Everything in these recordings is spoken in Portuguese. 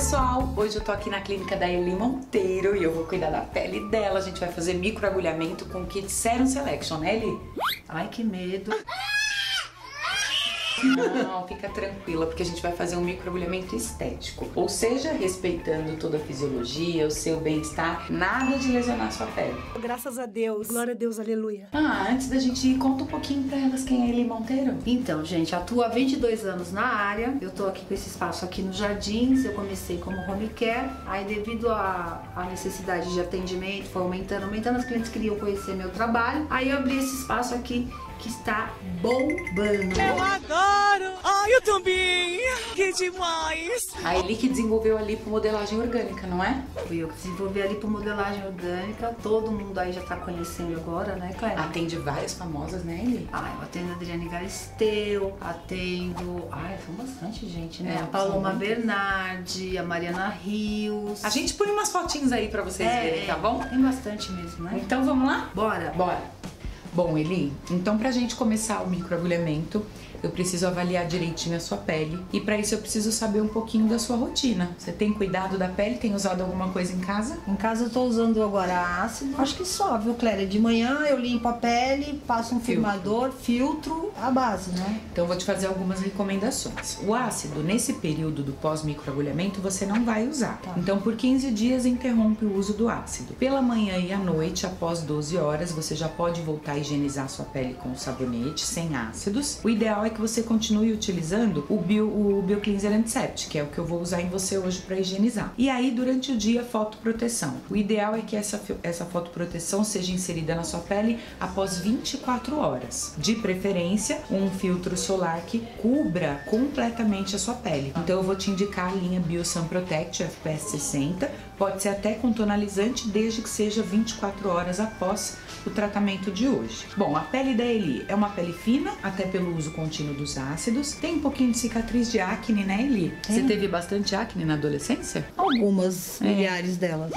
pessoal! Hoje eu tô aqui na clínica da Eli Monteiro e eu vou cuidar da pele dela. A gente vai fazer microagulhamento com kit Serum Selection, né Eli? Ai, que medo. Não, fica tranquila, porque a gente vai fazer um microagulhamento estético. Ou seja, respeitando toda a fisiologia, o seu bem-estar, nada de lesionar sua pele. Graças a Deus. Glória a Deus, aleluia. Ah, antes da gente ir, conta um pouquinho pra elas quem é Eli Monteiro. Então, gente, atuo há 22 anos na área. Eu tô aqui com esse espaço aqui nos Jardins. Eu comecei como home care. Aí, devido à à necessidade de atendimento, foi aumentando, aumentando. As clientes queriam conhecer meu trabalho. Aí, eu abri esse espaço aqui que está bombando. Eu adoro! Ai, eu também! Que demais! A Eli que desenvolveu a lipomodelagem orgânica, não é? Fui eu que desenvolvi ali por modelagem orgânica. Todo mundo aí já tá conhecendo agora, né, Cléia? Atende várias famosas, né, Eli? Ah, eu atendo a Adriane Galisteu, atendo. Ai, são bastante gente, né? É, a Paloma. Bernardi, a Mariana Rios. A gente põe umas fotinhas aí pra vocês verem, tá bom? Tem bastante mesmo, né? Então vamos lá? Bora! Bora! Bom, Eli, então pra gente começar o microagulhamento, eu preciso avaliar direitinho a sua pele e pra isso eu preciso saber um pouquinho da sua rotina. Você tem cuidado da pele? Tem usado alguma coisa em casa? Em casa eu tô usando agora ácido. Acho que só, viu, Cléria? De manhã eu limpo a pele, passo um firmador, filtro, a base, né? Então vou te fazer algumas recomendações. O ácido, nesse período do pós-microagulhamento, você não vai usar. Tá. Então por 15 dias interrompe o uso do ácido. Pela manhã e à noite, após 12 horas, você já pode voltar a higienizar sua pele com sabonete, sem ácidos. O ideal é que você continue utilizando o Bio, o Biocleanser Antiseptic, que é o que eu vou usar em você hoje para higienizar. E aí, durante o dia, fotoproteção. O ideal é que essa, essa fotoproteção seja inserida na sua pele após 24 horas. De preferência, um filtro solar que cubra completamente a sua pele. Então, eu vou te indicar a linha Biosun Protect FPS 60. Pode ser até com tonalizante, desde que seja 24 horas após o tratamento de hoje. Bom, a pele da Eli é uma pele fina, até pelo uso contínuo dos ácidos. Tem um pouquinho de cicatriz de acne, né, Eli? Você teve bastante acne na adolescência? Algumas milhares delas.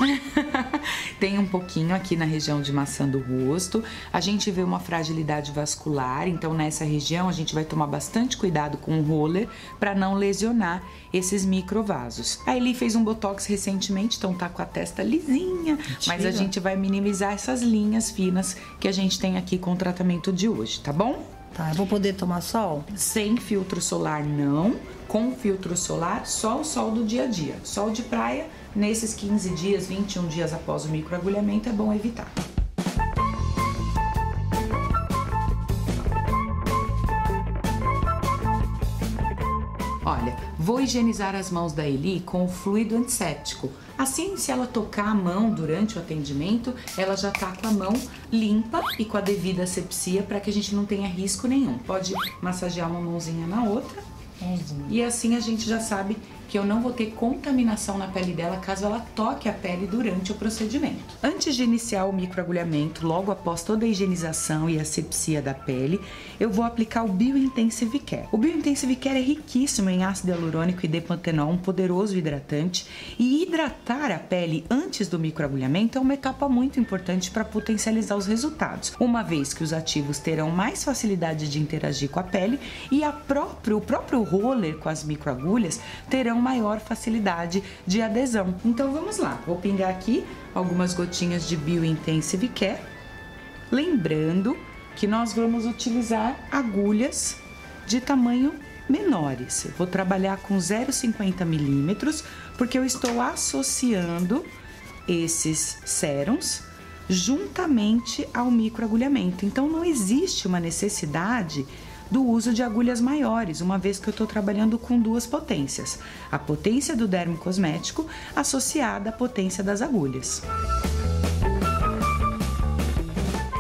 Tem um pouquinho aqui na região de maçã do rosto. A gente vê uma fragilidade vascular, então nessa região a gente vai tomar bastante cuidado com o roller para não lesionar esses microvasos. A Eli fez um botox recentemente, então tá com a testa lisinha, mas a gente vai minimizar essas linhas finas que a gente tem aqui com o tratamento de hoje, tá bom? Tá, eu vou poder tomar sol? Sem filtro solar não, com filtro solar só o sol do dia a dia. Sol de praia, nesses 15 dias, 21 dias após o microagulhamento, é bom evitar. Higienizar as mãos da Eli com o fluido antisséptico. Assim, se ela tocar a mão durante o atendimento, ela já tá com a mão limpa e com a devida asepsia para que a gente não tenha risco nenhum. Pode massagear uma mãozinha na outra e assim a gente já sabe que eu não vou ter contaminação na pele dela caso ela toque a pele durante o procedimento. Antes de iniciar o microagulhamento, logo após toda a higienização e asepsia da pele, eu vou aplicar o Biointensive Care. O Biointensive Care é riquíssimo em ácido hialurônico e depantenol, um poderoso hidratante, e hidratar a pele antes do microagulhamento é uma etapa muito importante para potencializar os resultados, uma vez que os ativos terão mais facilidade de interagir com a pele e a próprio, o próprio roller com as microagulhas terão maior facilidade de adesão. Então vamos lá, vou pingar aqui algumas gotinhas de Biointensive Care, lembrando que nós vamos utilizar agulhas de tamanho menores. Eu vou trabalhar com 0,50 milímetros, porque eu estou associando esses sérums juntamente ao microagulhamento. Então não existe uma necessidade do uso de agulhas maiores, uma vez que eu estou trabalhando com duas potências: a potência do dermo cosmético associada à potência das agulhas.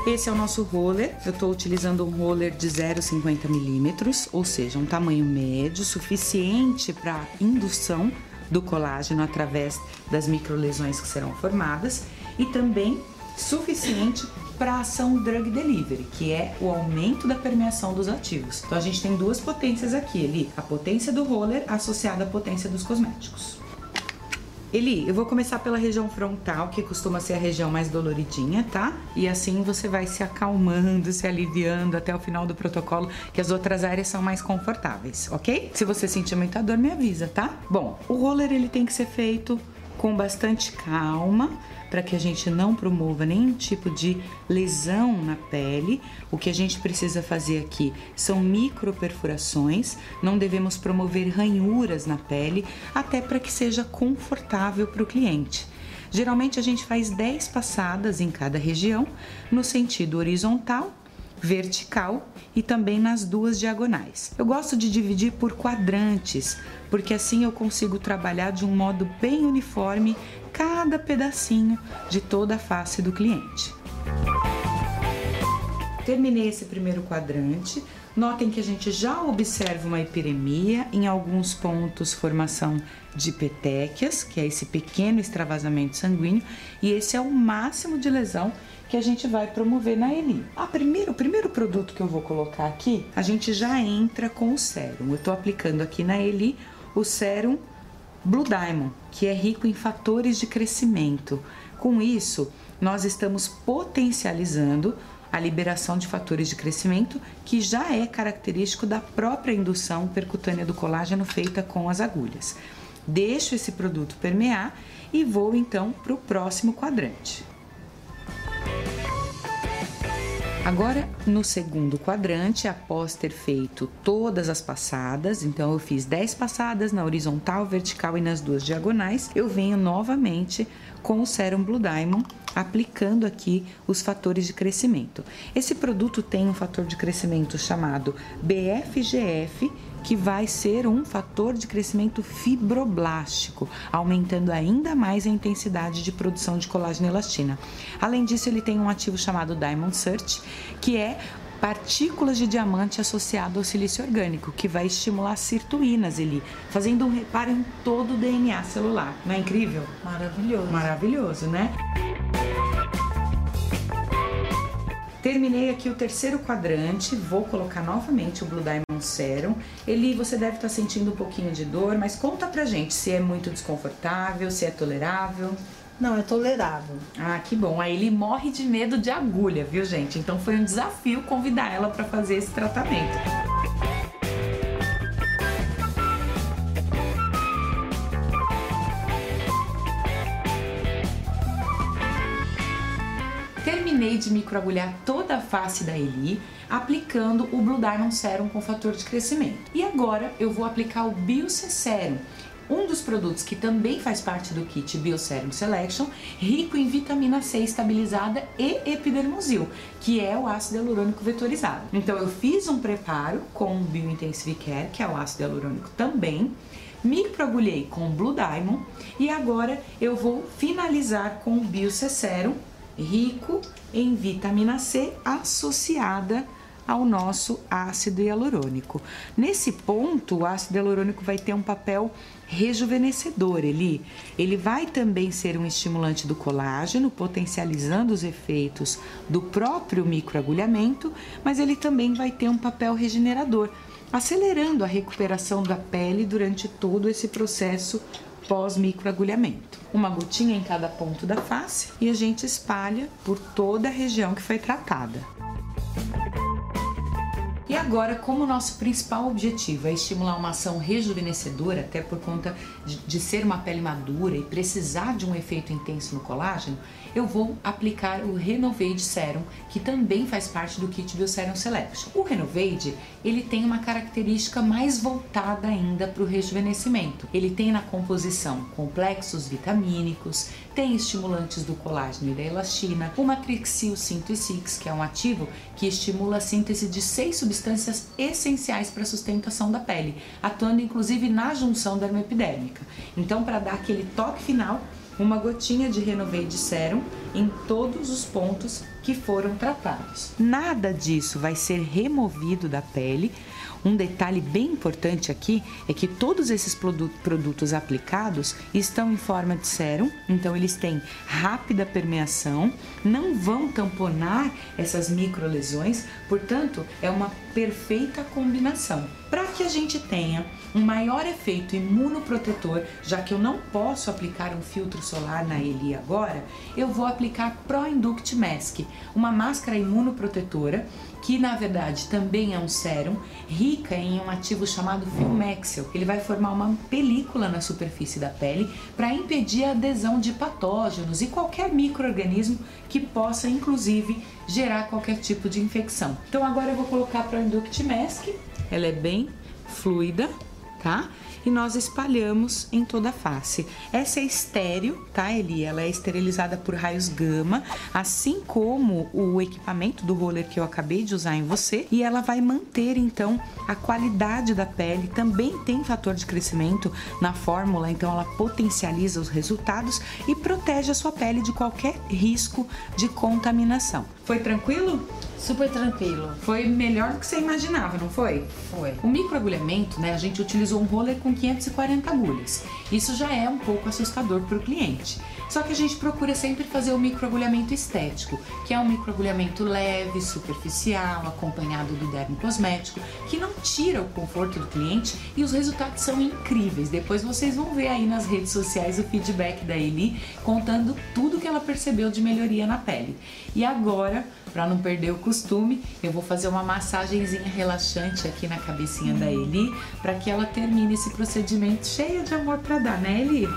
Esse é o nosso roller. Eu estou utilizando um roller de 0,50 milímetros, ou seja, um tamanho médio, suficiente para indução do colágeno através das microlesões que serão formadas e também suficiente para a ação drug delivery, que é o aumento da permeação dos ativos. Então a gente tem duas potências aqui, ali, a potência do roller associada à potência dos cosméticos. Eli, eu vou começar pela região frontal, que costuma ser a região mais doloridinha, tá? E assim você vai se acalmando, se aliviando até o final do protocolo, que as outras áreas são mais confortáveis, ok? Se você sentir muita dor, me avisa, tá? Bom, o roller ele tem que ser feito com bastante calma, para que a gente não promova nenhum tipo de lesão na pele. O que a gente precisa fazer aqui são microperfurações, não devemos promover ranhuras na pele, até para que seja confortável para o cliente. Geralmente a gente faz 10 passadas em cada região, no sentido horizontal vertical e também nas duas diagonais. Eu gosto de dividir por quadrantes, porque assim eu consigo trabalhar de um modo bem uniforme cada pedacinho de toda a face do cliente. Terminei esse primeiro quadrante. Notem que a gente já observa uma epiremia, em alguns pontos formação de petequias, que é esse pequeno extravasamento sanguíneo, e esse é o máximo de lesão que a gente vai promover na Eli. Primeiro, o primeiro produto que eu vou colocar aqui, a gente já entra com o sérum. Eu estou aplicando aqui na Eli o sérum Blue Diamond, que é rico em fatores de crescimento. Com isso, nós estamos potencializando a liberação de fatores de crescimento, que já é característico da própria indução percutânea do colágeno feita com as agulhas. Deixo esse produto permear e vou então para o próximo quadrante. Agora, no segundo quadrante, após ter feito todas as passadas, então eu fiz 10 passadas na horizontal, vertical e nas duas diagonais, eu venho novamente com o Serum Blue Diamond, aplicando aqui os fatores de crescimento. Esse produto tem um fator de crescimento chamado BFGF, que vai ser um fator de crescimento fibroblástico, aumentando ainda mais a intensidade de produção de colágeno e elastina. Além disso, ele tem um ativo chamado Diamond Search, que é partículas de diamante associado ao silício orgânico, que vai estimular sirtuínas ali, fazendo um reparo em todo o DNA celular. Não é incrível? Maravilhoso. Maravilhoso, né? Terminei aqui o terceiro quadrante, vou colocar novamente o Blue Diamond Serum. Ele, você deve estar sentindo um pouquinho de dor, mas conta pra gente se é muito desconfortável, se é tolerável. Não, é tolerável. Ah, que bom. Aí ele morre de medo de agulha, viu, gente? Então foi um desafio convidar ela para fazer esse tratamento. De microagulhar toda a face da Eli, aplicando o Blue Diamond Serum com fator de crescimento. E agora eu vou aplicar o Biocé Serum, um dos produtos que também faz parte do kit Bioserum Selection, rico em vitamina C estabilizada e epidermosil, que é o ácido hialurônico vetorizado. Então eu fiz um preparo com o Biointensive Care, que é o ácido hialurônico também, microagulhei com Blue Diamond e agora eu vou finalizar com o Biocerum rico em vitamina C associada ao nosso ácido hialurônico. Nesse ponto, o ácido hialurônico vai ter um papel rejuvenescedor, ele, ele vai também ser um estimulante do colágeno, potencializando os efeitos do próprio microagulhamento, mas ele também vai ter um papel regenerador, acelerando a recuperação da pele durante todo esse processo pós-microagulhamento. Uma gotinha em cada ponto da face e a gente espalha por toda a região que foi tratada. Agora, como nosso principal objetivo é estimular uma ação rejuvenescedora, até por conta de, de, ser uma pele madura e precisar de um efeito intenso no colágeno, eu vou aplicar o Renovade Serum, que também faz parte do kit Bioserum Selection. O Renovade, ele tem uma característica mais voltada ainda para o rejuvenescimento. Ele tem na composição complexos vitamínicos, tem estimulantes do colágeno e da elastina, o Matrixil 106, que é um ativo que estimula a síntese de seis substâncias essenciais para a sustentação da pele, atuando inclusive na junção dermoepidérmica. Então, para dar aquele toque final, uma gotinha de Renovate Serum em todos os pontos que foram tratados. Nada disso vai ser removido da pele. Um detalhe bem importante aqui é que todos esses produtos aplicados estão em forma de sérum, então eles têm rápida permeação, não vão tamponar essas microlesões, portanto, é uma perfeita combinação. Para que a gente tenha um maior efeito imunoprotetor, já que eu não posso aplicar um filtro solar na Eli agora, eu vou aplicar Pro Induct Mask, uma máscara imunoprotetora que na verdade também é um sérum rica em um ativo chamado Filmexil. Ele vai formar uma película na superfície da pele para impedir a adesão de patógenos e qualquer microorganismo que possa inclusive gerar qualquer tipo de infecção. Então agora eu vou colocar para o Induct Mask. Ela é bem fluida, tá? E nós espalhamos em toda a face. Essa é estéreo, tá, Eli? Ela é esterilizada por raios gama, assim como o equipamento do roller que eu acabei de usar em você, e ela vai manter então a qualidade da pele. Também tem fator de crescimento na fórmula, então ela potencializa os resultados e protege a sua pele de qualquer risco de contaminação. Foi tranquilo? Super tranquilo. Foi melhor do que você imaginava, não foi? Foi. O microagulhamento, né? A gente utilizou um roller com 540 agulhas. Isso já é um pouco assustador para o cliente. Só que a gente procura sempre fazer o microagulhamento estético, que é um microagulhamento leve, superficial, acompanhado do dermo cosmético, que não tira o conforto do cliente e os resultados são incríveis. Depois vocês vão ver aí nas redes sociais o feedback da Eli contando tudo que ela percebeu de melhoria na pele. E agora, para não perder o costume, eu vou fazer uma massagenzinha relaxante aqui na cabecinha da Eli, para que ela termine esse procedimento cheia de amor para dar, né, Eli?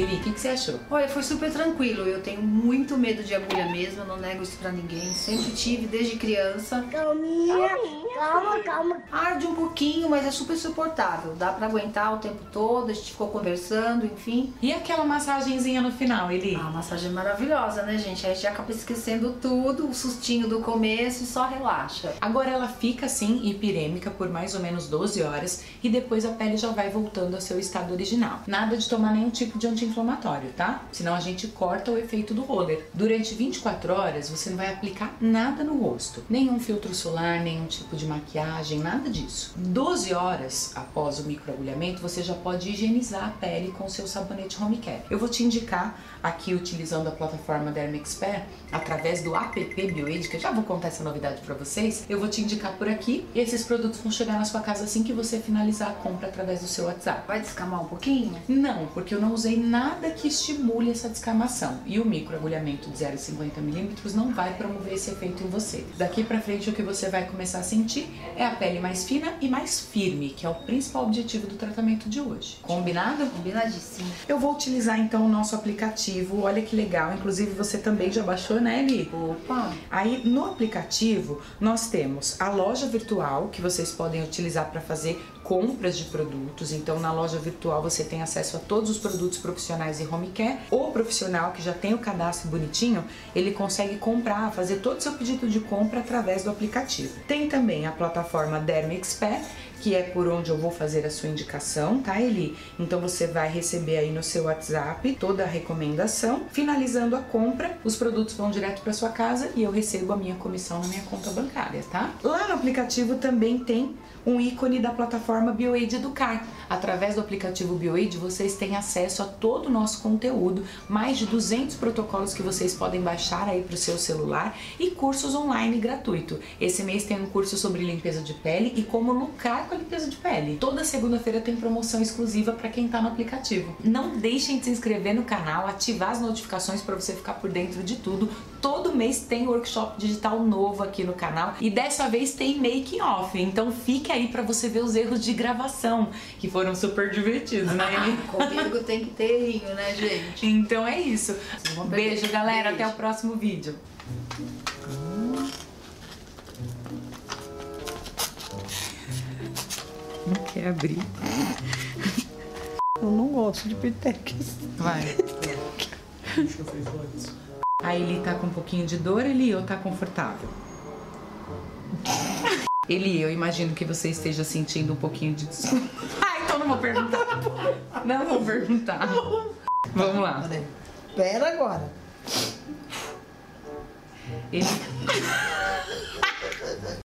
Aí, Eli, o que, que, você achou? Olha, foi super tranquilo. Eu tenho muito medo de agulha mesmo, eu não nego isso pra ninguém. Sempre tive, desde criança. Calminha, calma, calma. Arde um pouquinho, mas é super suportável. Dá pra aguentar o tempo todo, a gente ficou conversando, enfim. E aquela massagenzinha no final, Eli? Ah, a massagem é maravilhosa, né, gente? A gente acaba esquecendo tudo, o sustinho do começo e só relaxa. Agora ela fica assim, hipirêmica, por mais ou menos 12 horas e depois a pele já vai voltando ao seu estado original. Nada de tomar nenhum tipo de anti-inflamatório, tá? Senão a gente corta o efeito do roller. Durante 24 horas você não vai aplicar nada no rosto, nenhum filtro solar, nenhum tipo de maquiagem, nada disso. 12 horas após o microagulhamento você já pode higienizar a pele com seu sabonete home care. Eu vou te indicar aqui utilizando a plataforma Derma Expert através do app BioAid, que eu já vou contar essa novidade para vocês. Eu vou te indicar por aqui e esses produtos vão chegar na sua casa assim que você finalizar a compra através do seu WhatsApp. Vai descamar um pouquinho? Não, porque eu não usei nada que estimule essa descamação. E o microagulhamento de 0,50mm não vai promover esse efeito em você. Daqui para frente o que você vai começar a sentir é a pele mais fina e mais firme, que é o principal objetivo do tratamento de hoje. Combinado? Combinadíssimo. Eu vou utilizar então o nosso aplicativo. Olha que legal. Inclusive você também já baixou, né, Eli? Opa! Aí no aplicativo nós temos a loja virtual que vocês podem utilizar para fazer compras de produtos. Então, na loja virtual você tem acesso a todos os produtos profissionais e home care. O profissional que já tem o cadastro bonitinho, ele consegue comprar, fazer todo o seu pedido de compra através do aplicativo. Tem também a plataforma Derma Expert, que é por onde eu vou fazer a sua indicação, tá, Eli? Então você vai receber aí no seu WhatsApp toda a recomendação. Finalizando a compra, os produtos vão direto para sua casa e eu recebo a minha comissão na minha conta bancária, tá? Lá no aplicativo também tem um ícone da plataforma BioAid Educar. Através do aplicativo BioAid, vocês têm acesso a todo o nosso conteúdo, mais de 200 protocolos que vocês podem baixar aí para o seu celular e cursos online gratuito. Esse mês tem um curso sobre limpeza de pele e como lucrar com a limpeza de pele. Toda segunda-feira tem promoção exclusiva para quem está no aplicativo. Não deixem de se inscrever no canal, ativar as notificações para você ficar por dentro de tudo. Todo mês tem workshop digital novo aqui no canal e dessa vez tem making off. Então fique aí para você ver os erros de gravação que foram super divertidos, né? Comigo tem que ter errinho, né, gente? Então é isso. Beijo, galera. Beijo. Até o próximo vídeo. Não quer abrir. Eu não gosto de petex. Vai. Aí ele tá com um pouquinho de dor, ele ou tá confortável? Ele, eu imagino que você esteja sentindo um pouquinho de. Ah, então não vou perguntar. Não vou perguntar. Vamos lá. Pera agora. Ele.